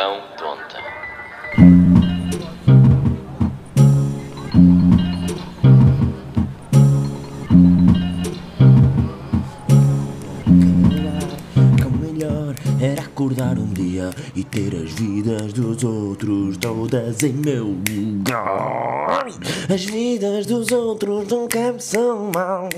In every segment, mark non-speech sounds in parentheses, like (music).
Pão Tonta. Acordar um dia e ter as vidas dos outros todas em meu lugar. As vidas dos outros nunca são mal.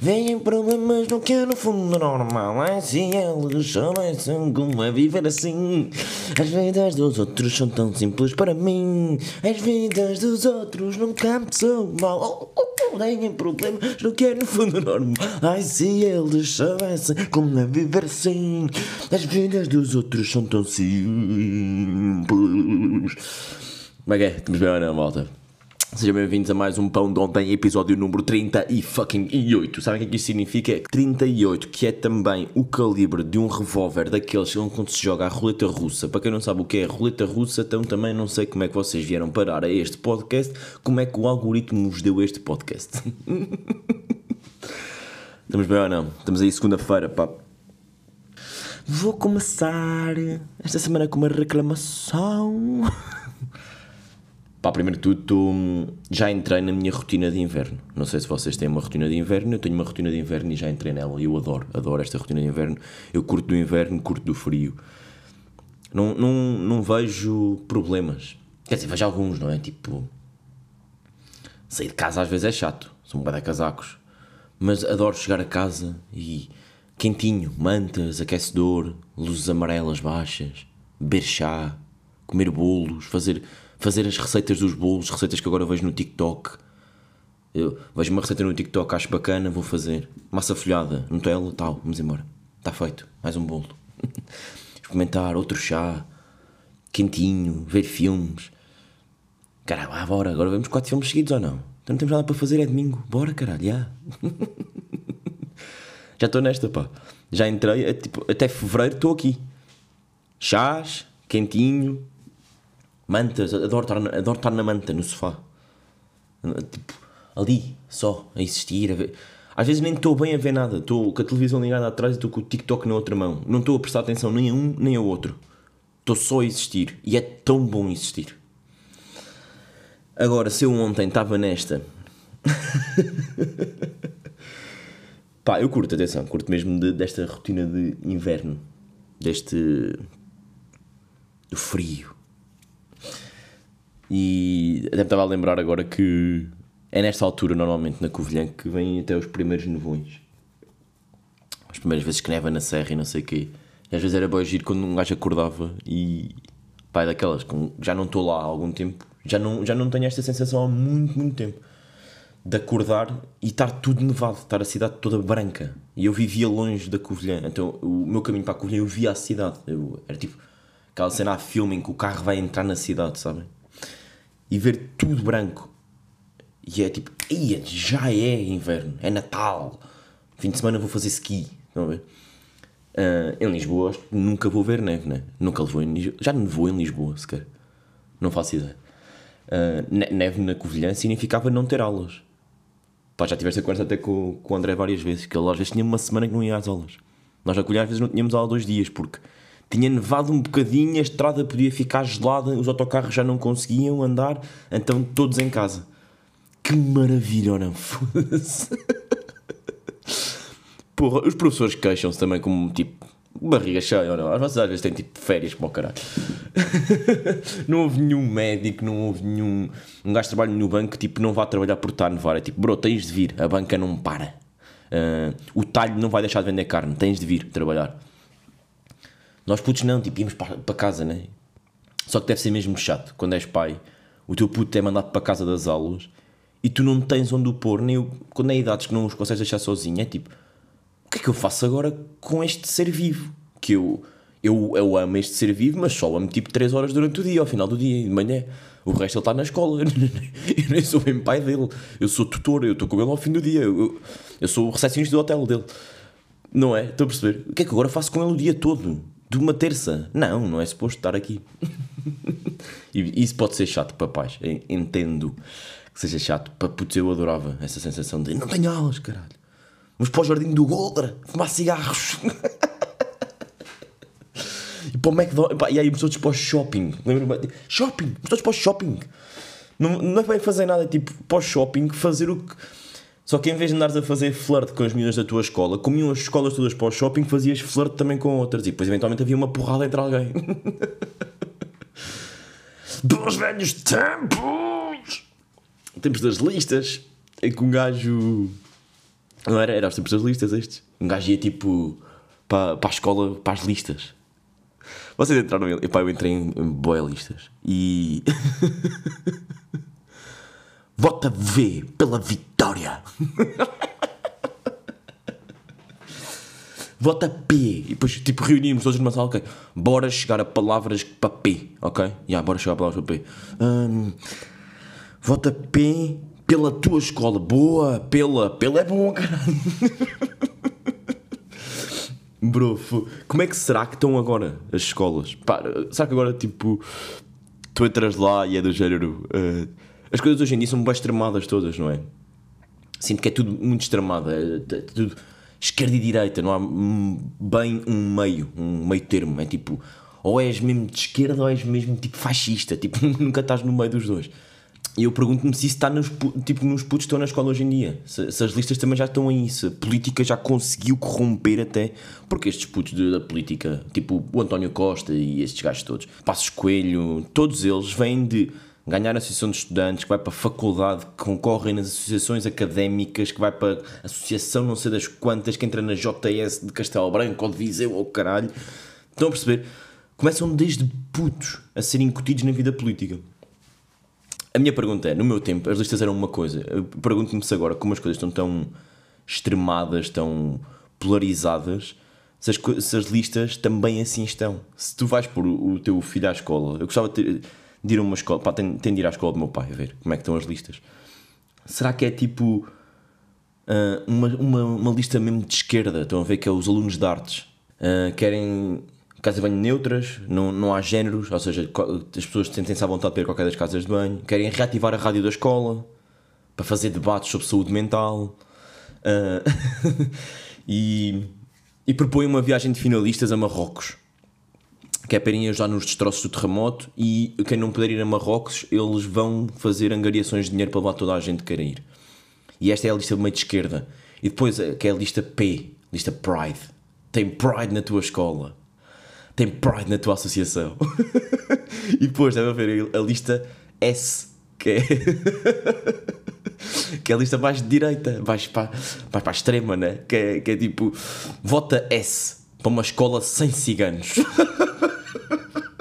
Vêm problemas no que é no fundo normal. Ai, se eles soubessem como é viver assim. As vidas dos outros são tão simples para mim. As vidas dos outros nunca são mal. Oh, oh, oh, Têm problemas no que é no fundo normal. Ai, se eles soubessem como é viver assim. As vidas dos outros são tão simples. Como é que é? Estamos bem ou não, malta? Sejam bem-vindos a mais um Pão de Ontem, episódio número 30 e fucking 8. Sabem o que é que isso significa? 38, que é também o calibre de um revólver daqueles quando se joga a roleta russa. Para quem não sabe o que é roleta russa, então também não sei como é que vocês vieram parar a este podcast, como é que o algoritmo vos deu este podcast. (laughs) Estamos bem ou não? Estamos aí segunda-feira, pá. Vou começar esta semana com uma reclamação. (laughs) Pá, primeiro de tudo, já entrei na minha rotina de inverno. Não sei se vocês têm uma rotina de inverno, eu tenho uma rotina de inverno e já entrei nela. Eu adoro, adoro esta rotina de inverno. Eu curto do inverno, curto do frio. Não, não, não vejo problemas. Quer dizer, vejo alguns, não é? Tipo, sair de casa às vezes é chato, são um bocado casacos. Mas adoro chegar a casa e quentinho, mantas, aquecedor, luzes amarelas baixas, beber chá, comer bolos, fazer, fazer as receitas dos bolos, receitas que agora vejo no TikTok. Eu vejo uma receita no TikTok, acho bacana, vou fazer. Massa folhada, Nutella, tal, vamos embora. Está feito, mais um bolo. (laughs) Experimentar outro chá, quentinho, ver filmes. Caralho, ah, bora, agora vemos quatro filmes seguidos ou não? Então não temos nada para fazer, é domingo. Bora, caralho, já. (laughs) Já estou nesta, pá. Já entrei, é, tipo, até fevereiro estou aqui. Chás, quentinho, mantas, adoro estar, na, adoro estar na manta, no sofá. Tipo, ali, só, a existir, a ver. Às vezes nem estou bem a ver nada, estou com a televisão ligada atrás e estou com o TikTok na outra mão. Não estou a prestar atenção nem a um nem ao outro. Estou só a existir. E é tão bom existir. Agora, se eu ontem estava nesta. (laughs) Pá, eu curto, atenção, curto mesmo de- desta rotina de inverno. Deste. do frio. E até me estava a lembrar agora que é nesta altura, normalmente, na Covilhã, que vêm até os primeiros nevões. As primeiras vezes que neva na serra e não sei o quê. E às vezes era bom agir quando um gajo acordava e. Pá, é daquelas, que já não estou lá há algum tempo, já não, já não tenho esta sensação há muito, muito tempo. De acordar e estar tudo nevado, estar a cidade toda branca. E eu vivia longe da Covilhã, então o meu caminho para a Covilhã eu via a cidade. Eu, era tipo aquela cena a filme em que o carro vai entrar na cidade, sabem? E ver tudo branco. E é tipo, já é inverno, é Natal. Fim de semana vou fazer ski. Estão a ver? Ah, em Lisboa nunca vou ver neve, né? Nunca levou em Lisboa. Já nevou em Lisboa, sequer. Não faço ideia. Ne- neve na Covilhã significava não ter aulas. Pá, já tiveste a conversa até com, com o André várias vezes, que ele às vezes tinha uma semana que não ia às aulas. Nós na Covilhã às vezes não tínhamos aula dois dias, porque tinha nevado um bocadinho, a estrada podia ficar gelada, os autocarros já não conseguiam andar, então todos em casa. Que maravilha, não? Foda-se. (laughs) Porra, os professores queixam-se também como tipo barriga cheia ou não. Às vezes, têm tipo férias como o caralho. (laughs) não houve nenhum médico, não houve nenhum. Um gajo que trabalha no banco tipo não vá trabalhar por estar a nevar. É tipo, bro, tens de vir, a banca não para. Ah, o talho não vai deixar de vender carne, tens de vir trabalhar. Nós putos não, tipo, íamos para, para casa, né? Só que deve ser mesmo chato quando és pai. O teu puto é mandado para casa das aulas e tu não tens onde o pôr, nem o, quando é idades que não os consegues deixar sozinho. É tipo, o que é que eu faço agora com este ser vivo? Que eu, eu, eu amo este ser vivo, mas só amo tipo 3 horas durante o dia, ao final do dia, de manhã. O resto ele está na escola. (laughs) Eu nem sou bem pai dele. Eu sou tutor, eu estou com ele ao fim do dia. Eu, eu, eu sou o recepcionista do hotel dele. Não é? Estou a perceber? O que é que agora faço com ele o dia todo? De uma terça? Não, não é suposto estar aqui. (laughs) e isso pode ser chato para pais. En- Entendo que seja chato. Para putos eu adorava essa sensação de não tenho aulas, caralho. Vamos para o jardim do Golder, fumar cigarros. (laughs) E para o McDonald's. E aí todos para o shopping. Lembro-me. Shopping! Todos para o shopping! Não, não é bem fazer nada, é tipo, para o shopping, fazer o que. Só que em vez de andares a fazer flirt com as meninas da tua escola, comiam as escolas todas para o shopping, fazias flirt também com outras. E depois eventualmente havia uma porrada entre alguém. (laughs) Bons velhos tempos! Tempos das listas. Em que um gajo. Não era? Era os tempos das listas estes. Um gajo ia tipo para, para a escola, para as listas. Vocês entraram. Epá, eu entrei em, em listas. E. (laughs) Vota V pela vitória. (laughs) Vota P. E depois, tipo, reunimos todos numa sala, ok. Bora chegar a palavras para P, ok? Já, yeah, bora chegar a palavras para P. Hum, vota P pela tua escola. Boa, pela. Pela é bom, caralho. (laughs) Bro, como é que será que estão agora as escolas? Pá, será que agora, tipo, tu entras lá e é do género. Uh, as coisas hoje em dia são bem extremadas todas, não é? Sinto que é tudo muito extremado, é, é tudo esquerda e direita, não há bem um meio, um meio termo. É tipo, ou és mesmo de esquerda ou és mesmo tipo fascista, tipo, (laughs) nunca estás no meio dos dois. E eu pergunto-me se isso está nos, tipo, nos putos que estão na escola hoje em dia. Se, se, as listas também já estão aí. Se a política já conseguiu corromper até. Porque estes putos de, da política, tipo o António Costa e estes gajos todos, Passos Coelho, todos eles vêm de ganhar a associação de estudantes, que vai para a faculdade, que concorrem nas associações académicas, que vai para a associação não sei das quantas, que entra na JS de Castelo Branco ou de Viseu ou caralho. Estão a perceber? Começam desde putos a serem incutidos na vida política. A minha pergunta é: no meu tempo, as listas eram uma coisa. Pergunto-me se agora, como as coisas estão tão extremadas, tão polarizadas, se as, se as, listas também assim estão. Se tu vais pôr o, o teu filho à escola, eu gostava de, ter, de ir a uma escola, pá, tenho, tenho de ir à escola do meu pai a ver como é que estão as listas. Será que é tipo uh, uma, uma, uma lista mesmo de esquerda? Estão a ver que é os alunos de artes. Uh, querem casas de banho neutras, não, não há géneros, ou seja, as pessoas sentem-se à vontade de ter qualquer das casas de banho, querem reativar a rádio da escola para fazer debates sobre saúde mental uh, (laughs) e, e propõem uma viagem de finalistas a Marrocos. Irem ajudar nos destroços do terremoto e quem não puder ir a Marrocos, eles vão fazer angariações de dinheiro para levar toda a gente que queira ir. E esta é a lista meio de esquerda. E depois, que é a lista P, lista Pride. Tem Pride na tua escola tem Pride na tua associação. (laughs) e depois deve haver a lista S, que é. (laughs) que é a lista mais de direita, mais para, mais para a extrema, né? Que é, que é tipo, vota S para uma escola sem ciganos. (laughs) (laughs)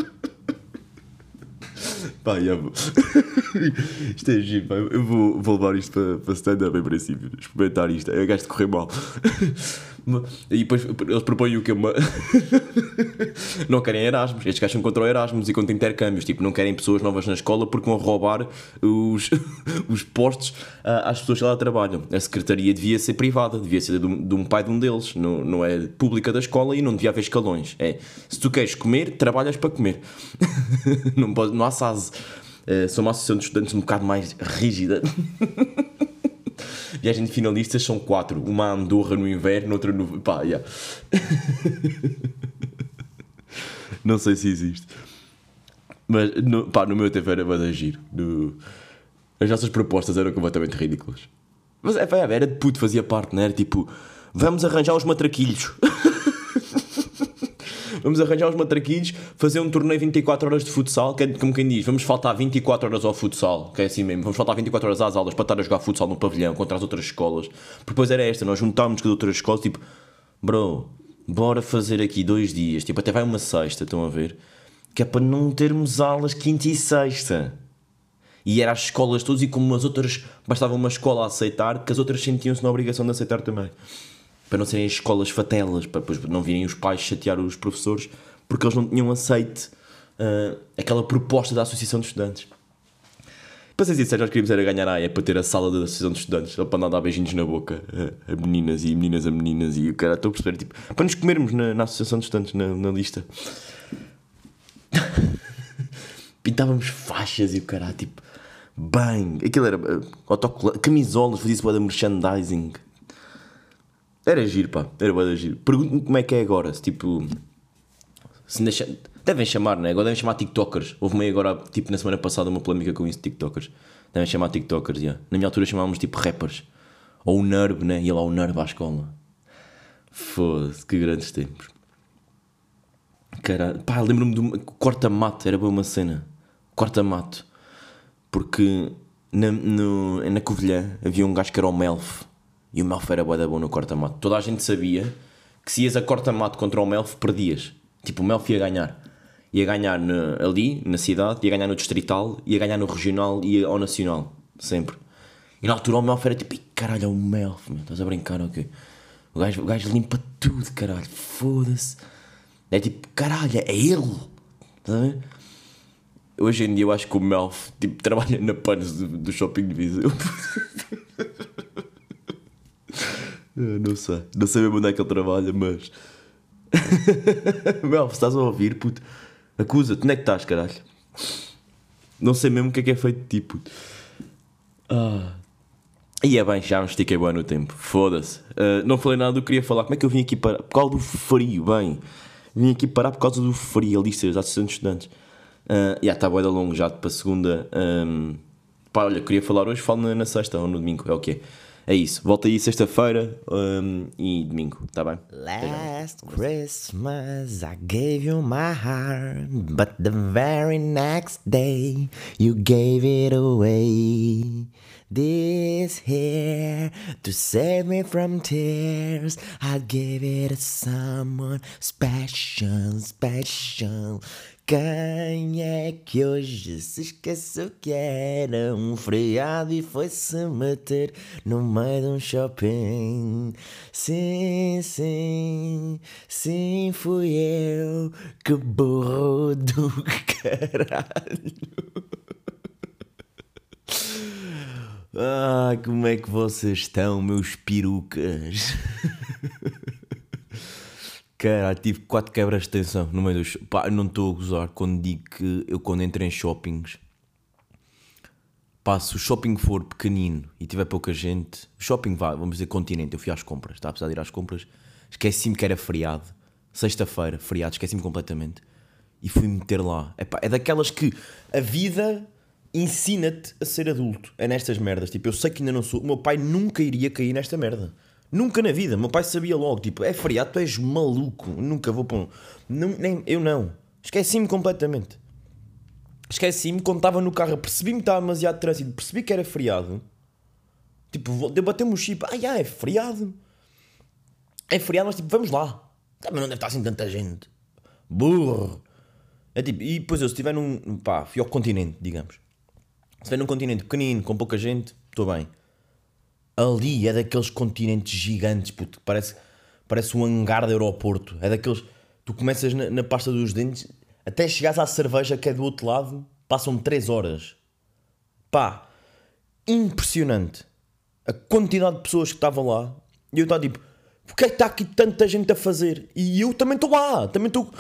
Pá, vou. (laughs) isto é giro, pá. Eu vou, vou levar isto para, para stand-up em princípio. Experimentar isto. É gajo de correr mal. (laughs) E depois eles propõem o que? Uma... (laughs) não querem Erasmus. Estes gajos são contra o Erasmus e contra intercâmbios. Tipo, não querem pessoas novas na escola porque vão roubar os, (laughs) os postos às pessoas que lá trabalham. A secretaria devia ser privada, devia ser de um, de um pai de um deles. Não, não é pública da escola e não devia haver escalões. É, se tu queres comer, trabalhas para comer. (laughs) não, pode, não há SAS. É, sou uma associação de estudantes um bocado mais rígida. Viagem de finalistas são quatro. Uma a Andorra no inverno, outra no. pá, yeah. (laughs) Não sei se existe. Mas, no, pá, no meu tempo era bada giro. No... As nossas propostas eram completamente ridículas. Mas é, era de puto, fazia parte, não era? Tipo, vamos arranjar os matraquilhos. (laughs) vamos arranjar os matraquilhos, fazer um torneio 24 horas de futsal, que é como quem diz, vamos faltar 24 horas ao futsal, que é assim mesmo, vamos faltar 24 horas às aulas para estar a jogar futsal no pavilhão contra as outras escolas. Depois era esta, nós juntámos com as outras escolas, tipo, bro, bora fazer aqui dois dias, tipo, até vai uma sexta, estão a ver? Que é para não termos aulas quinta e sexta. E era as escolas todas, e como as outras bastava uma escola a aceitar, que as outras sentiam-se na obrigação de aceitar também para não serem escolas fatelas, para depois não virem os pais chatear os professores, porque eles não tinham aceite uh, aquela proposta da Associação de Estudantes. Para ser sincero, nós queríamos era ganhar a AE para ter a sala da Associação de Estudantes, para não dar beijinhos na boca a, a meninas e meninas a meninas e o cara, estou a perceber, tipo, para nos comermos na, na Associação de Estudantes, na, na lista. (laughs) Pintávamos faixas e o cara, tipo, bem, aquilo era uh, camisolas, fazia-se para merchandising. Era giro, pá. Era boa giro. Pergunto-me como é que é agora. Se tipo. Se deixa... Devem chamar, né? Agora devem chamar TikTokers. Houve meio agora, tipo na semana passada, uma polémica com isso, TikTokers. Devem chamar TikTokers, yeah. Na minha altura chamávamos tipo rappers. Ou o Nerb, né? Ia lá o Nerb à escola. Foda-se, que grandes tempos. Caralho. Pá, lembro-me do corta-mato, era boa uma cena. Corta-mato. Porque na, no, na Covilhã havia um gajo que era o Melf. E o Melf era boa da bom no corta-mato. Toda a gente sabia que se ias a corta-mato contra o Melf, perdias. Tipo, o Melf ia ganhar. Ia ganhar ali, na cidade, ia ganhar no distrital, ia ganhar no regional e ao nacional. Sempre. E na altura o Melf era tipo, "Ih, caralho, é o Melf, meu. Estás a brincar, ok? O gajo, o gajo limpa tudo, caralho. Foda-se. É tipo, caralho, é ele. Estás a ver? Hoje em dia eu acho que o Melf tipo, trabalha na panos do, do shopping de Viseu. (laughs) Eu (laughs) não sei. Não sei mesmo onde é que ele trabalha, mas. (laughs) Melf, estás a ouvir, puto? Acusa-te, onde é que estás, caralho? Não sei mesmo o que é que é feito de ti, puto. Ah. E é bem, já me estiquei bem no tempo. Foda-se. Ah, não falei nada do que queria falar. Como é que eu vim aqui parar? Por causa do frio, bem. Vim aqui parar por causa do frio, ali, seus assistentes estudantes. Ah, já está bué da longo já para segunda. ahm, pá, olha, queria falar hoje, falo na, na sexta ou no domingo, é o que é. É isso. Volta aí sexta-feira ahm, e domingo, está bem? Last Christmas I gave you my heart, but the very next day you gave it away. This here to save me from tears, I gave it to someone special, special. Quem é que hoje se esqueceu que era um feriado e foi-se meter no meio de um shopping? Sim, sim, sim, fui eu, que burro do caralho. (laughs) Ah, como é que vocês estão, meus perucas? (laughs) Caralho, tive quatro quebras de tensão no meio do shopping. Pá, não estou a gozar quando digo que eu quando entro em shoppings pá, se o shopping for pequenino e tiver pouca gente, o shopping vai, vamos dizer continente, eu fui às compras, está a precisar de ir às compras, esqueci-me que era feriado, sexta-feira, feriado, esqueci-me completamente e fui meter lá. É daquelas que a vida ensina-te a ser adulto, é nestas merdas, tipo, eu sei que ainda não sou, o meu pai nunca iria cair nesta merda. Nunca na vida, meu pai sabia logo, tipo, é feriado, tu és maluco, nunca vou para um. Não, nem, eu não. Esqueci-me completamente. Esqueci-me quando estava no carro, percebi-me que estava demasiado trânsito, percebi que era feriado. Tipo, bater-me o chip, ah, já, é feriado. É feriado, mas tipo, vamos lá. Também não deve estar assim tanta gente. Burro. É tipo, e depois eu, se estiver num. pá, fui ao continente, digamos. Se estiver num continente pequenino, com pouca gente, estou bem. Ali é daqueles continentes gigantes, puto, parece, parece um hangar de aeroporto. É daqueles. Tu começas na, na pasta dos dentes, até chegares à cerveja que é do outro lado, passam 3 horas. Pá, impressionante. A quantidade de pessoas que estavam lá. E eu estava tipo, porque é que está aqui tanta gente a fazer? E eu também estou lá, também estou.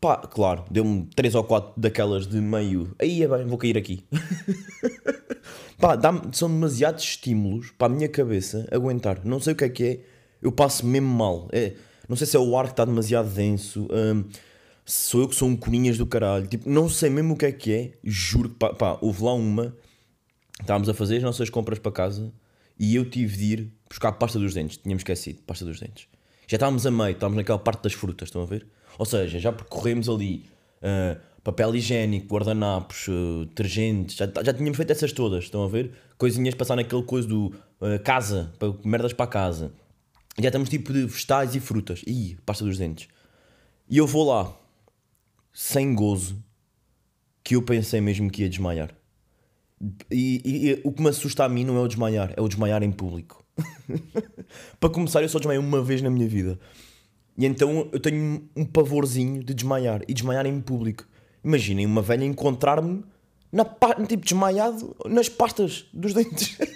Pá, claro, deu-me 3 ou 4 daquelas de meio. Aí é bem, vou cair aqui. (laughs) Pá, são demasiados estímulos para a minha cabeça aguentar. Não sei o que é que é. Eu passo mesmo mal. É, não sei se é o ar que está demasiado denso. hum, sou eu que sou um coninhas do caralho. Tipo, não sei mesmo o que é que é. Juro que pá, pá, houve lá uma. Estávamos a fazer as nossas compras para casa e eu tive de ir buscar pasta dos dentes. Tínhamos esquecido, pasta dos dentes. Já estávamos a meio, estávamos naquela parte das frutas, estão a ver? Ou seja, já percorremos ali ah, papel higiênico, guardanapos, ah, detergentes, já, já tínhamos feito essas todas, estão a ver? Coisinhas passar naquele coisa do ah, casa, para- merdas para casa. Já estamos tipo de vegetais e frutas. Ih, pasta dos dentes. E eu vou lá, sem gozo, que eu pensei mesmo que ia desmaiar. E, e- e o que me assusta a mim não é o desmaiar, é o desmaiar em público. (laughs) Para começar, eu só desmaiei uma vez na minha vida. E então eu tenho um pavorzinho de desmaiar e desmaiar em público. Imaginem uma velha encontrar-me na tipo desmaiado nas pastas dos dentes. (laughs)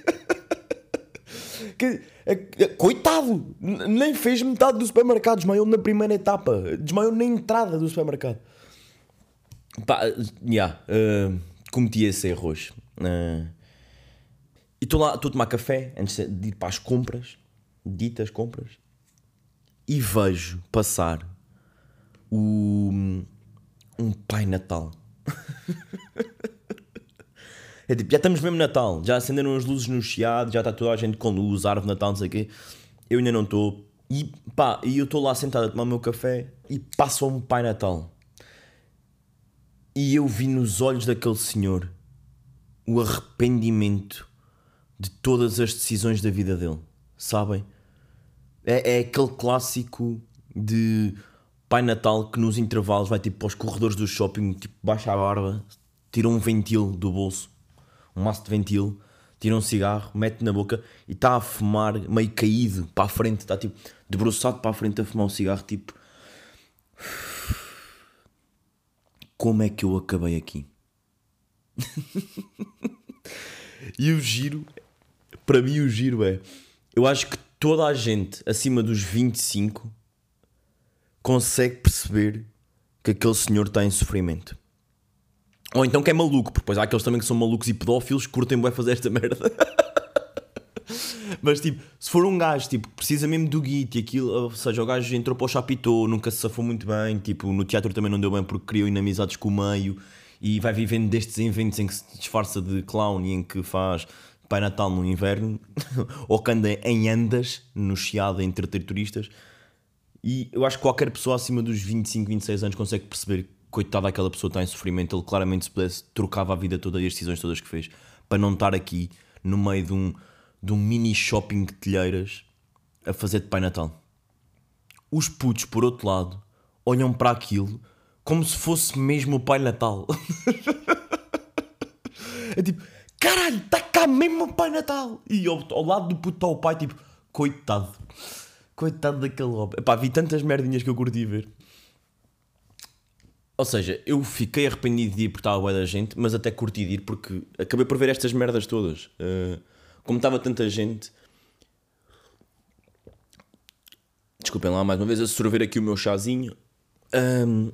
Que- é- é- coitado! Nem fez metade do supermercado, desmaiou na primeira etapa, desmaiou na entrada do supermercado. Pá, já, uh, cometi esse erro hoje. Uh, e estou lá, estou a tomar café antes de ir para as compras, ditas compras, e vejo passar o, um Pai Natal. (laughs) é tipo, já estamos mesmo Natal, já acenderam as luzes no chiado, já está toda a gente com luz, árvore Natal, não sei o quê. Eu ainda não estou. E pá, e eu estou lá sentado a tomar o meu café e passa um Pai Natal. E eu vi nos olhos daquele senhor o arrependimento de todas as decisões da vida dele, sabem? É, é aquele clássico de Pai Natal que nos intervalos vai tipo para os corredores do shopping, tipo, baixa a barba, tira um ventil do bolso, um maço de ventil, tira um cigarro, mete na boca e está a fumar meio caído para a frente, está tipo debruçado para a frente a fumar um cigarro, tipo. Como é que eu acabei aqui? (laughs) e o giro, para mim, o giro é. Eu acho que toda a gente acima dos 25 consegue perceber que aquele senhor está em sofrimento. Ou então que é maluco, porque depois há aqueles também que são malucos e pedófilos que curtem bem fazer esta merda. (laughs) Mas tipo, se for um gajo tipo, precisa mesmo do guito e aquilo, ou seja, o gajo entrou para o chapitô, nunca se safou muito bem, tipo, no teatro também não deu bem porque criou inamizades com o meio e vai vivendo destes eventos em que se disfarça de clown e em que faz Pai Natal no inverno, (laughs) ou que anda em andas no chiado a entreter turistas. E eu acho que qualquer pessoa acima dos 25, 26 anos consegue perceber que, coitado, aquela pessoa está em sofrimento. Ele claramente, se pudesse, trocava a vida toda e as decisões todas que fez para não estar aqui no meio de um, de um mini shopping de telheiras a fazer de Pai Natal. Os putos, por outro lado, olham para aquilo como se fosse mesmo o Pai Natal. (laughs) é tipo, caralho, está cá mesmo o Pai Natal. E ao, ao lado do puto está o pai, tipo, coitado. Coitado daquele homem. Epá, vi tantas merdinhas que eu curti ver. Ou seja, eu fiquei arrependido de ir porque estava bué da gente, mas até curti de ir porque acabei por ver estas merdas todas. Uh, como estava tanta gente. Desculpem lá mais uma vez a sorver aqui o meu chazinho. Um,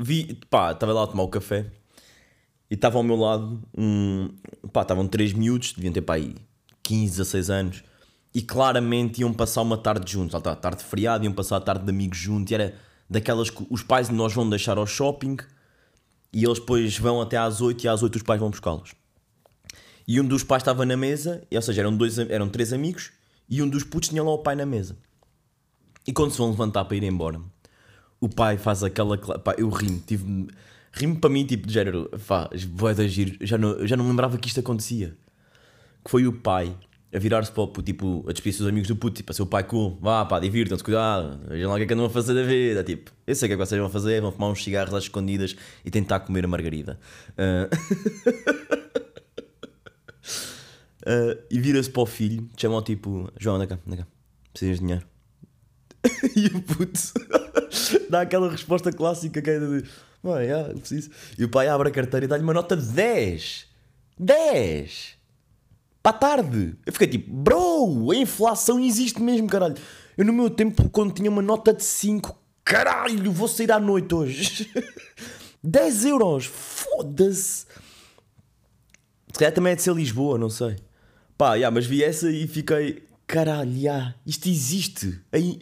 vi, pá, estava lá a tomar o café e estava ao meu lado um, pá, estavam três miúdos, deviam ter pá aí 15, 16 anos e claramente iam passar uma tarde juntos, lá está, tarde de feriado, iam passar a tarde de amigos juntos e era daquelas que os pais nós vão deixar ao shopping e eles depois vão até às 8 e às 8 os pais vão buscá-los. E um dos pais estava na mesa, ou seja, eram, dois, eram três amigos e um dos putos tinha lá o pai na mesa. E quando se vão levantar para ir embora, o pai faz aquela. Pá, eu rimo, tive. Rimo para mim, tipo, de género, pá, da giro, já não, já não lembrava que isto acontecia. Que foi o pai a virar-se para o puto, tipo, a despedir-se dos amigos do puto, tipo, a seu pai cool, vá pá, divirtam-se, cuidado, vejam lá o que é que andam a fazer da vida, tipo, eu sei o que é que vocês vão fazer, vão fumar uns cigarros às escondidas e tentar comer a margarida. Uh... uh, (laughs) e vira-se para o filho, chamam tipo, João, anda cá, anda cá, precisas de dinheiro. (laughs) e o puto (laughs) dá aquela resposta clássica que é de mãe, ah, eu preciso. E o pai abre a carteira e dá-lhe uma nota de 10. 10! Para a tarde. Eu fiquei tipo, bro, a inflação existe mesmo, caralho. Eu no meu tempo, quando tinha uma nota de 5, caralho, vou sair à noite hoje. (laughs) 10 euros, foda-se. Se calhar também é de ser Lisboa, não sei. Pá, yeah, mas vi essa e fiquei, caralho, yeah, isto existe. Aí,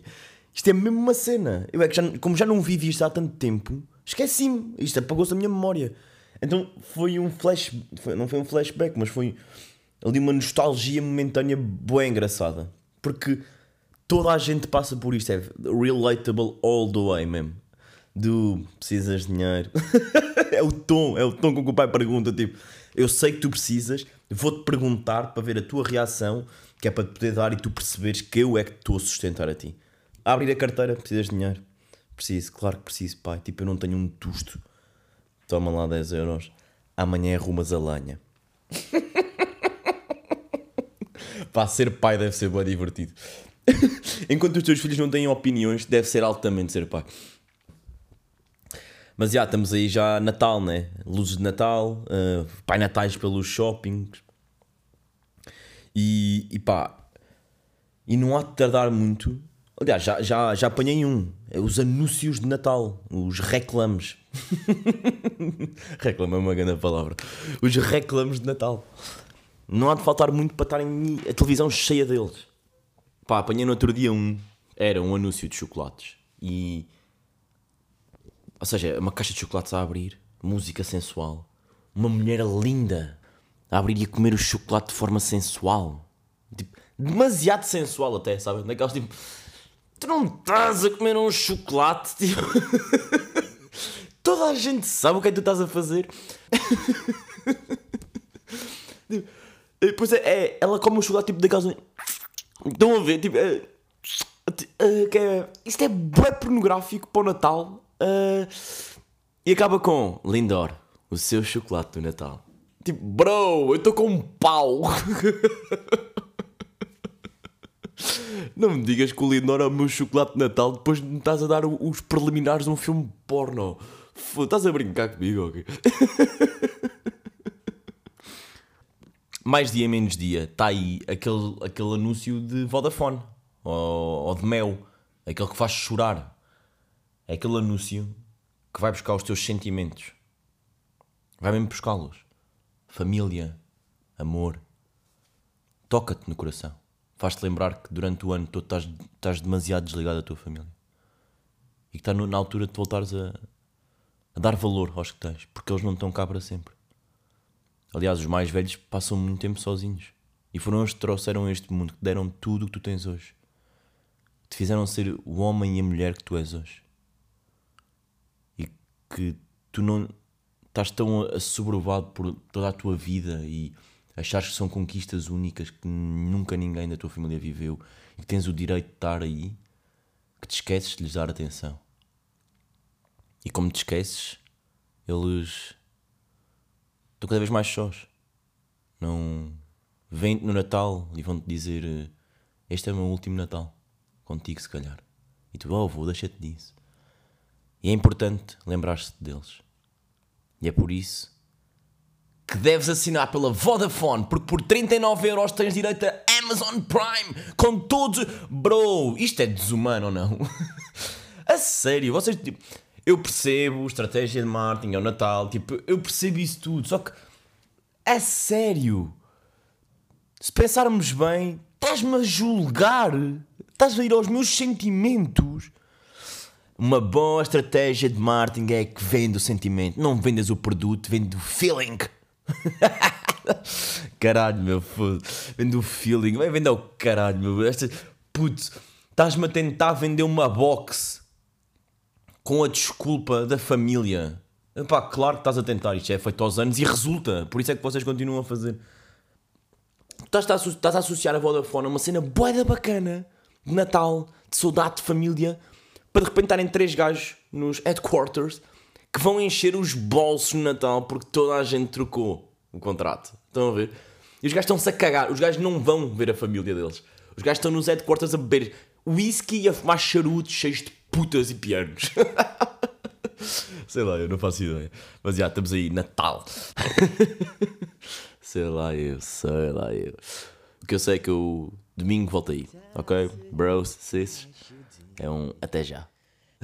isto é mesmo uma cena. Eu é que já, como já não vivi isto há tanto tempo, esqueci-me. Isto apagou-se a minha memória. Então foi um flash. Foi, não foi um flashback, mas foi ali uma nostalgia momentânea boa engraçada. Porque toda a gente passa por isto. É relatable all the way mesmo. Do precisas de dinheiro. (laughs) é o tom, é o tom com que o pai pergunta. Tipo, eu sei que tu precisas, vou-te perguntar para ver a tua reação, que é para te poder dar e tu perceberes que eu é que estou a sustentar a ti. Abrir a carteira, precisas de dinheiro. Preciso, claro que preciso, pai. Tipo, eu não tenho um tusto. Toma lá 10 euros. Amanhã arrumas a lenha. (laughs) Pá, ser pai deve ser bem divertido. (laughs) Enquanto os teus filhos não têm opiniões, deve ser altamente ser pai. Mas já, estamos aí já Natal, né? Luzes de Natal, uh, Pai Natais pelos shoppings. E, e pá, e não há de tardar muito Aliás, já, já, já apanhei um. É os anúncios de Natal. Os reclames. (laughs) Reclama é uma grande palavra. Os reclames de Natal. Não há de faltar muito para estarem a televisão cheia deles. Pá, apanhei no outro dia um. Era um anúncio de chocolates. E. Ou seja, uma caixa de chocolates a abrir, música sensual, uma mulher linda a abrir e a comer o chocolate de forma sensual. Tipo, demasiado sensual até, sabe? Daqueles tipo. Tu não estás a comer um chocolate, tipo. (laughs) Toda a gente sabe o que é que tu estás a fazer. (laughs) Tipo, Pois é, é, ela come um chocolate tipo daqueles. Estão a ver? Tipo, é, é, é- isto é bué pornográfico para o Natal. eh, e acaba com Lindor, o seu chocolate do Natal. Tipo, bro, eu estou com um pau. (laughs) Não me digas que o Lindor é o meu chocolate de Natal depois de me estás a dar os preliminares de um filme porno. Estás a brincar comigo, ok? (laughs) Mais dia menos dia, está aí aquele, aquele anúncio de Vodafone ou, ou de Mel, aquele que faz chorar. É aquele anúncio que vai buscar os teus sentimentos, vai mesmo buscá-los. Família, amor, toca-te no coração, faz-te lembrar que durante o ano todo estás, estás demasiado desligado da tua família e que está na altura de voltares a, a dar valor aos que tens, porque eles não estão cá para sempre. Aliás, os mais velhos passam muito tempo sozinhos. E foram eles que trouxeram este mundo, que deram tudo o que tu tens hoje. Te fizeram ser o homem e a mulher que tu és hoje. E que tu não estás tão assoberbado por toda a tua vida e achares que são conquistas únicas que nunca ninguém da tua família viveu e que tens o direito de estar aí, que te esqueces de lhes dar atenção. E como te esqueces, eles estão cada vez mais sós. Não vêm-te no Natal e vão-te dizer este é o meu último Natal, contigo se calhar. E tu, oh, vou, deixa-te disso. E é importante lembrar-te deles. E é por isso que deves assinar pela Vodafone, porque por 39 euros tens direito a Amazon Prime com todos. Bro, isto é desumano ou não? (laughs) a sério, vocês. Tipo, eu percebo estratégia de marketing, é o Natal, tipo, eu percebo isso tudo, só que. A sério, se pensarmos bem, estás-me a julgar, estás a ir aos meus sentimentos. Uma boa estratégia de marketing é que vende o sentimento. Não vendas o produto, vende o feeling. (laughs) caralho, meu foda. Vende o feeling. Vai vender o caralho, meu. Esta... Putz, estás-me a tentar vender uma box com a desculpa da família. Epá, claro que estás a tentar. Isto é feito aos anos e resulta. Por isso é que vocês continuam a fazer. Estás a, estás a associar a Vodafone a uma cena boeda bacana de Natal, de saudade de família, para de repente estarem três gajos nos headquarters que vão encher os bolsos no Natal porque toda a gente trocou o contrato. Estão a ver? E os gajos estão-se a cagar. Os gajos não vão ver a família deles. Os gajos estão nos headquarters a beber whisky e a fumar charutos cheios de putas e pianos. (laughs) Sei lá, eu não faço ideia. Mas já, estamos aí, Natal. (laughs) sei lá eu, sei lá eu. O que eu sei é que eu domingo volto aí, ok? Bros, sis. É um até já.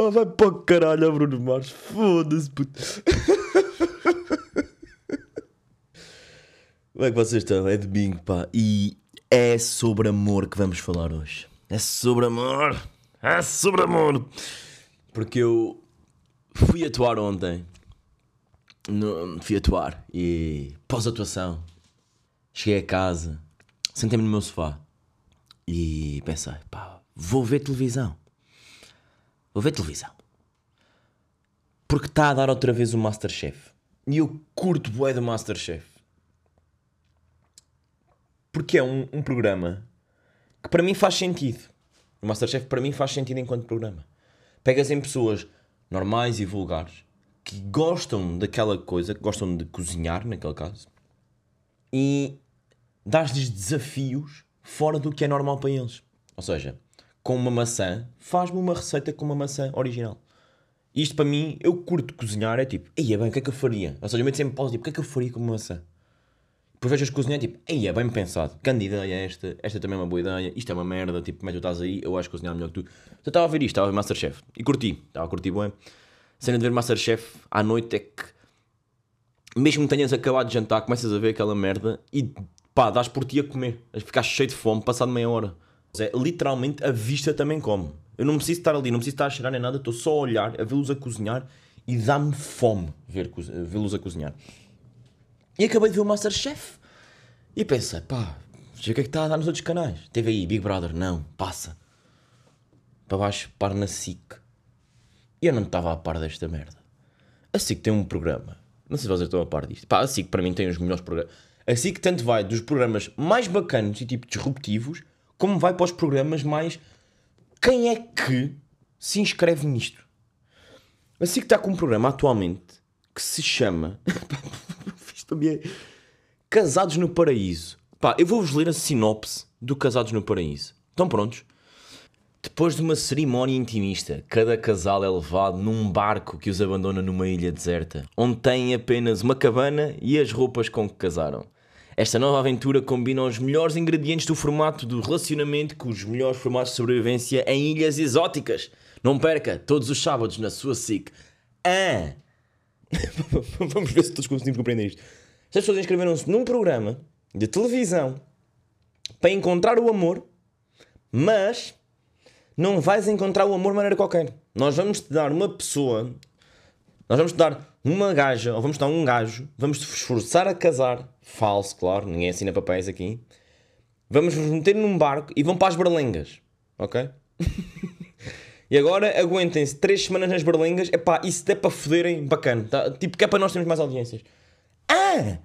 Oh, vai para o caralho, Bruno Mars. Foda-se, puto. Como é que vocês estão? É domingo, pá. E é sobre amor que vamos falar hoje. É sobre amor. É sobre amor. Porque eu fui atuar ontem. No, fui atuar e pós-atuação cheguei a casa, sentei-me no meu sofá e pensei, pá, vou ver televisão. Vou ver televisão. Porque está a dar outra vez o Masterchef. E eu curto bué do Masterchef. Porque é um, um programa que para mim faz sentido. O Masterchef para mim faz sentido enquanto programa. Pegas em pessoas normais e vulgares que gostam daquela coisa, que gostam de cozinhar, naquele caso, e dás-lhes desafios fora do que é normal para eles. Ou seja, com uma maçã, faz-me uma receita com uma maçã original. Isto para mim, eu curto cozinhar, é tipo, ei, é bem, o que é que eu faria? Ou seja, eu sempre pausa, tipo, o que é que eu faria com uma maçã? Depois vejo as cozinhar, tipo, ei, é bem pensado, grande ideia esta, esta também é uma boa ideia, isto é uma merda, tipo, como é que tu estás aí, eu acho que cozinhar melhor que tu. Eu estava a ver isto, estava a ver Masterchef, e curti, estava a curtir bem. Cena de ver Masterchef à noite é que, mesmo que tenhas acabado de jantar, começas a ver aquela merda e pá, dás por ti a comer, a ficar cheio de fome, passado meia hora. É, literalmente a vista também come. Eu não preciso estar ali, não preciso estar a cheirar nem nada, estou só a olhar, a vê-los a cozinhar e dá-me fome vê-los a cozinhar. E acabei de ver o Masterchef. E pensei, pá, o que é que está a dar nos outros canais. TVI, Big Brother, não, passa. Para baixo, par na SIC. E eu não estava a par desta merda. A SIC tem um programa. Não sei se vocês estão a par disto. Pá, a SIC para mim tem os melhores programas. A SIC tanto vai dos programas mais bacanos e tipo disruptivos, como vai para os programas mais. Quem é que se inscreve nisto? A SIC está com um programa atualmente que se chama. (laughs) É. Casados no Paraíso. Pá, eu vou-vos ler a sinopse do Casados no Paraíso. Estão prontos? Depois de uma cerimónia intimista, cada casal é levado num barco que os abandona numa ilha deserta, onde têm apenas uma cabana e as roupas com que casaram. Esta nova aventura combina os melhores ingredientes do formato do relacionamento com os melhores formatos de sobrevivência em ilhas exóticas. Não perca, todos os sábados na sua SIC. Ah! (laughs) Vamos ver se todos conseguimos compreender isto. Estas pessoas inscreveram-se num programa de televisão para encontrar o amor, mas não vais encontrar o amor de maneira qualquer. Nós vamos te dar uma pessoa, nós vamos dar uma gaja, ou vamos dar um gajo, vamos te esforçar a casar, falso, claro, ninguém assina papéis aqui. Vamos vos meter num barco e vão para as berlengas, ok? (laughs) e agora aguentem-se 3 semanas nas berlengas, epá, isso é para foderem, bacana, tá? tipo, que é para nós termos mais audiências. Ah!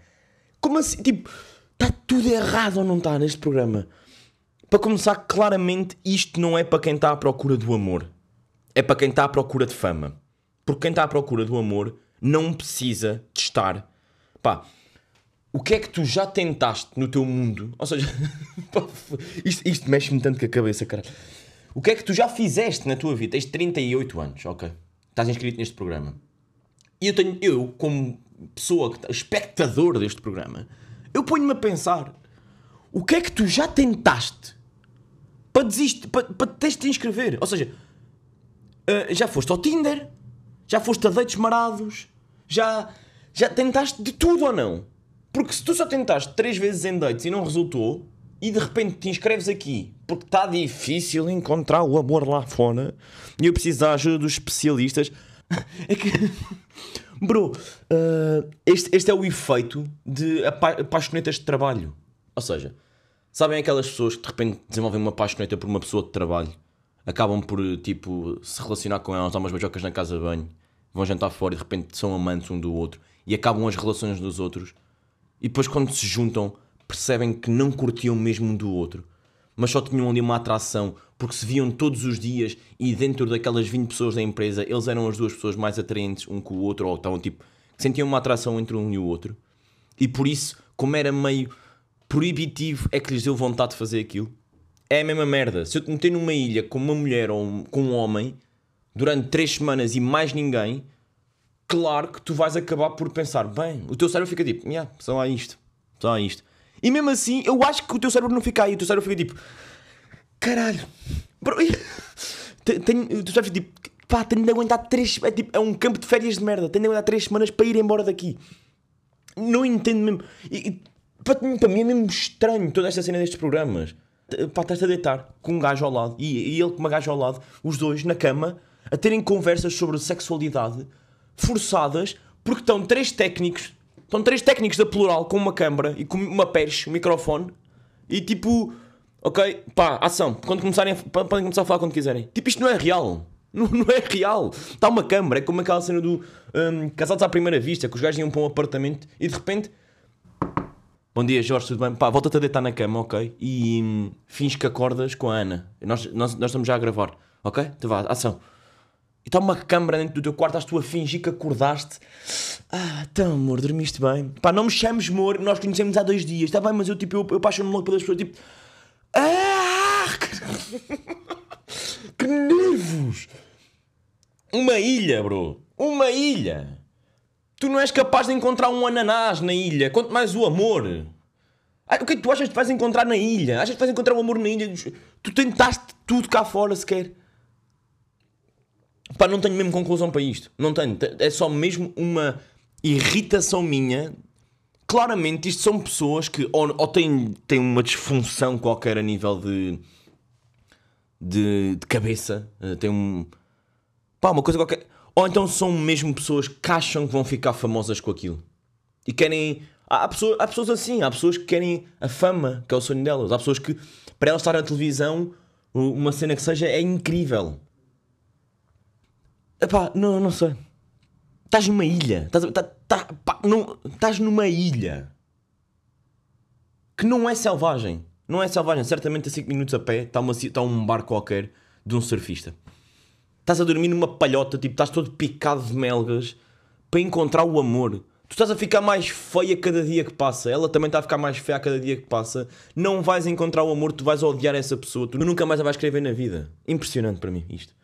Como assim? Tipo, está tudo errado ou não está neste programa? Para começar, claramente isto não é para quem está à procura do amor. É para quem está à procura de fama. Porque quem está à procura do amor não precisa de estar. Pá, o que é que tu já tentaste no teu mundo? Ou seja, (laughs) isto, isto mexe-me tanto com a cabeça, cara. O que é que tu já fizeste na tua vida? Tens 38 anos, ok? Estás inscrito neste programa. E eu tenho, eu, como pessoa, está- espectador deste programa, eu ponho-me a pensar: o que é que tu já tentaste para desistir, para, para te inscrever? Ou seja, ah, já foste ao Tinder, já foste a dates marados, já, já tentaste de tudo ou não? Porque se tu só tentaste três vezes em dates e não resultou, e de repente te inscreves aqui porque está difícil encontrar o amor lá fora e eu preciso da ajuda dos especialistas, (laughs) é que. Bro, ah, este, este é o efeito de apa apaixonetas de trabalho. Ou seja, sabem aquelas pessoas que de repente desenvolvem uma apaixoneta por uma pessoa de trabalho, acabam por tipo se relacionar com ela, tomam umas beijocas na casa de banho, vão jantar fora e de repente são amantes um do outro e acabam as relações dos outros e depois quando se juntam percebem que não curtiam mesmo um do outro, mas só tinham ali uma atração porque se viam todos os dias e dentro daquelas 20 pessoas da empresa eles eram as duas pessoas mais atraentes um com o outro ou estavam tipo, sentiam uma atração entre um e o outro e por isso, como era meio proibitivo, é que lhes deu vontade de fazer aquilo. É a mesma merda. Se eu te meter numa ilha com uma mulher ou um- com um homem durante três semanas e mais ninguém, claro que tu vais acabar por pensar, bem, o teu cérebro fica tipo, yeah, só há isto, só há isto. E mesmo assim, eu acho que o teu cérebro não fica aí, o teu cérebro fica tipo, caralho, bro, (laughs) te- tenho, o teu cérebro fica tipo, pá, tenho de aguentar três, é, tipo, é um campo de férias de merda, tenho de aguentar três semanas para ir embora daqui. Não entendo mesmo. E, e, para, para mim é mesmo estranho toda esta cena destes programas. Pá, estás a deitar com um gajo ao lado e, e ele com uma gajo ao lado, os dois na cama, a terem conversas sobre sexualidade forçadas, porque estão três técnicos, estão três técnicos da plural com uma câmara e com uma perche, um microfone, e tipo, ok, pá, ação, quando começarem a, podem começar a falar quando quiserem. Tipo, isto não é real. (laughs) Não, não é real. Está uma câmara, é como aquela cena do hum, Casados à Primeira Vista, que os gajos iam para um apartamento e de repente Bom dia, Jorge, tudo bem? Pá, volta-te a deitar na cama, ok? E hum, fins que acordas com a Ana. Nós, nós, nós estamos já a gravar, ok? Então vá, ação. E está uma câmara dentro do teu quarto, estás tu a fingir que acordaste. Ah, então, amor, dormiste bem? Pá, não me chames, amor, nós conhecemos há dois didias. Está bem, mas eu, tipo, eu, eu apaixono-me logo pelas pessoas, tipo... Ah! (laughs) Que nervos! Uma ilha, bro. Uma ilha. Tu não és capaz de encontrar um ananás na ilha, quanto mais o amor. Ah, O que é que tu achas que vais encontrar na ilha? Achas que vais encontrar o amor na ilha? Tu tentaste tudo cá fora sequer. Pá, não tenho mesmo conclusão para isto. Não tenho. É só mesmo uma irritação minha. Claramente, isto são pessoas que ou, ou têm, têm uma disfunção qualquer a nível de, de, de cabeça. eh, Tem um. Pá, uma coisa qualquer. Ou então são mesmo pessoas que acham que vão ficar famosas com aquilo. E querem. Há, pessoas, há pessoas assim, há pessoas que querem a fama, que é o sonho delas. Há pessoas que, para elas estar na televisão, uma cena que seja, é incrível. Epá, não, não sei. Estás numa ilha. Estás, tá, tá, estás numa ilha. Que não é selvagem. Não é selvagem. Certamente a 5 minutos a pé está, uma, está um bar qualquer de um surfista. Estás a dormir numa palhota, tipo, estás todo picado de melgas para encontrar o amor. Tu estás a ficar mais feia cada dia que passa. Ela também está a ficar mais feia cada dia que passa. Não vais encontrar o amor, tu vais odiar essa pessoa. Tu nunca mais a vais escrever na vida. Impressionante para mim isto.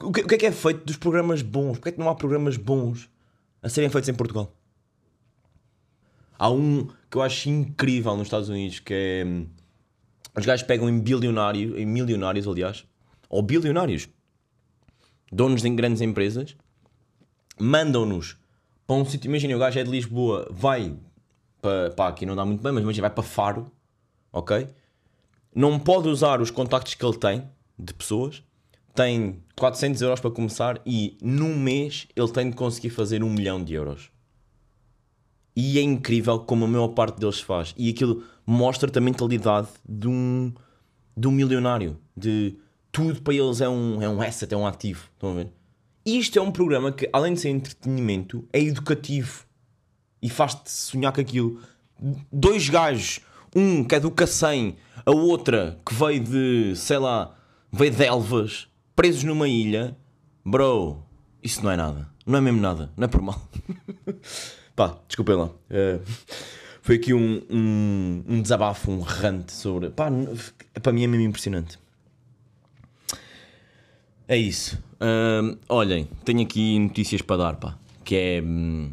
O que, o que é que é feito dos programas bons? Porquê é que não há programas bons a serem feitos em Portugal? Há um que eu acho incrível nos Estados Unidos que é. hum, Os gajos pegam em bilionário, em milionários, aliás, ou bilionários, donos de grandes empresas, mandam-nos para um sítio. Imaginem, o gajo é de Lisboa, vai para. pá, aqui não dá muito bem, mas imagina, vai para Faro, ok? Não pode usar os contactos que ele tem de pessoas, tem 400 euros para começar e num mês ele tem de conseguir fazer um milhão de euros. E é incrível como a maior parte deles faz. E aquilo mostra-te a mentalidade de um, de um milionário. De tudo para eles é um, é um asset, é um ativo. Estão a ver? Isto é um programa que, além de ser entretenimento, é educativo. E faz-te sonhar com aquilo. Dois gajos, um que é do Cacém, a outra que veio de, sei lá, veio de Elvas, presos numa ilha. Bro, isso não é nada. Não é mesmo nada. Não é por mal. (laughs) Pá, desculpem lá. Eh, foi aqui um, um, um desabafo, um rant sobre. Pá, n- para mim é mesmo impressionante. É isso. Olhem, tenho aqui notícias para dar, pá. Que é. hum,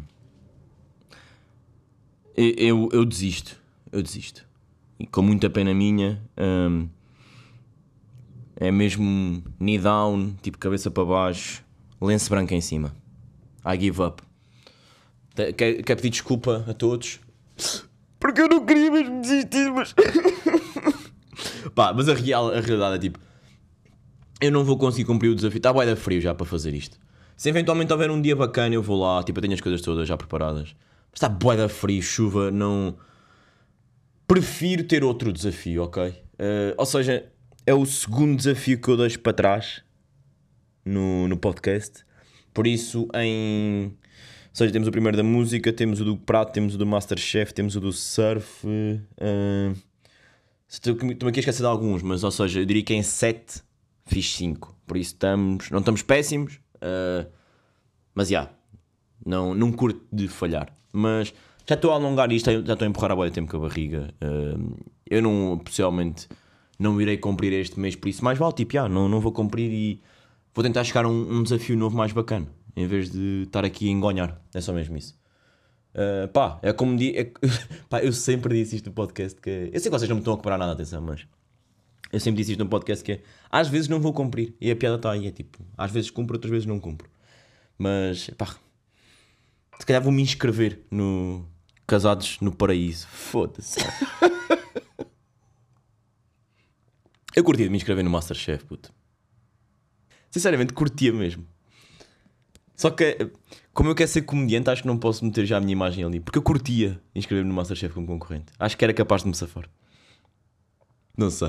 eu, eu, desisto. Eu desisto. E com muita pena minha. hum, é mesmo knee down, tipo cabeça para baixo, lenço branco em cima. I give up. Quero pedir desculpa a todos. Porque eu não queria mesmo desistir, mas. (laughs) Pá, mas a, real, a realidade é tipo. Eu não vou conseguir cumprir o desafio. Está bué da frio já para fazer isto. Se eventualmente houver um dia bacana, eu vou lá. Tipo, eu tenho as coisas todas já preparadas. Mas está bué da frio, chuva, não. Prefiro ter outro desafio, ok? Eh, ou seja, é o segundo desafio que eu deixo para trás no, no podcast. Por isso, em. Ou seja, temos o primeiro da música, temos o do prato, temos o do Masterchef, temos o do surf. eh, Estou aqui a esquecer de alguns, mas ou seja, eu diria que em 7 fiz 5. Por isso estamos. Não estamos péssimos, eh, mas já. não, não curto de falhar. Mas já estou a alongar isto, já estou a empurrar a boia tempo com a barriga. Eh, eu não, possivelmente, não irei cumprir este mês, por isso mais vale, tipo, já, não, não vou cumprir e vou tentar chegar a um, um desafio novo mais bacana, em vez de estar aqui a engonhar. É só mesmo isso. Uh, pá, é como di é, (laughs) pá, eu sempre disse isto no podcast que eu sei que vocês não me estão a cobrar nada atenção, mas eu sempre disse isto no podcast que é às vezes não vou cumprir e a piada está aí, é tipo, às vezes cumpro, outras vezes não cumpro. Mas pá, se calhar vou me inscrever no Casados no Paraíso. Foda-se. (laughs) eu curtia de me inscrever no Masterchef, puto. Sinceramente, curtia mesmo. Só que, como eu quero ser comediante, acho que não posso meter já a minha imagem ali. Porque eu curtia inscrever-me no Masterchef como concorrente. Acho que era capaz de me safar. Não sei.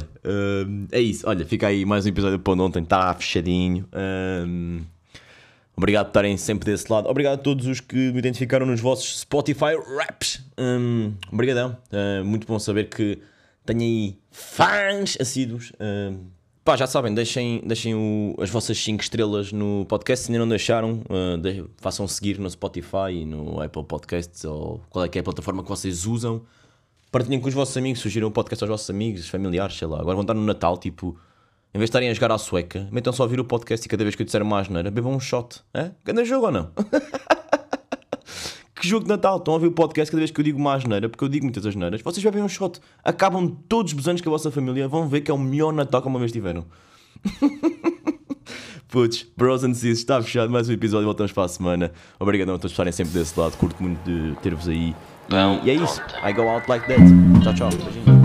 É isso. Olha, fica aí mais um episódio do Pão de Ontem. Está fechadinho. Obrigado por estarem sempre desse lado. Obrigado a todos os que me identificaram nos vossos Spotify Raps. Ahm, obrigadão. Ah, muito bom saber que tenho aí fãs assíduos. Pá, já sabem, deixem, deixem o- as vossas 5 estrelas no podcast. Se ainda não deixaram, uh, de- façam seguir no Spotify e no Apple Podcasts ou qual é que é a plataforma que vocês usam. Partilhem com os vossos amigos, sugiram o podcast aos vossos amigos, familiares, sei lá. Agora vão estar no Natal, tipo, Em vez de estarem a jogar à sueca, metam só a ouvir o podcast e cada vez que eu disser uma asneira, bebam um shot. É? Grande jogo ou não? (laughs) que jogo de Natal? Estão a ouvir o podcast cada vez que eu digo uma asneira, porque eu digo muitas asneiras. Vocês bebem um shot. Acabam todos os anos com a vossa família. Vão ver que é o melhor Natal que uma vez tiveram. (laughs) Putos, bros and sis, está fechado mais um episódio. Voltamos para a semana. Obrigado a todos por estarem sempre desse lado. Curto muito de ter-vos aí. Vão, E é isso. I go out like that. Tchau, tchau. Beijinhos.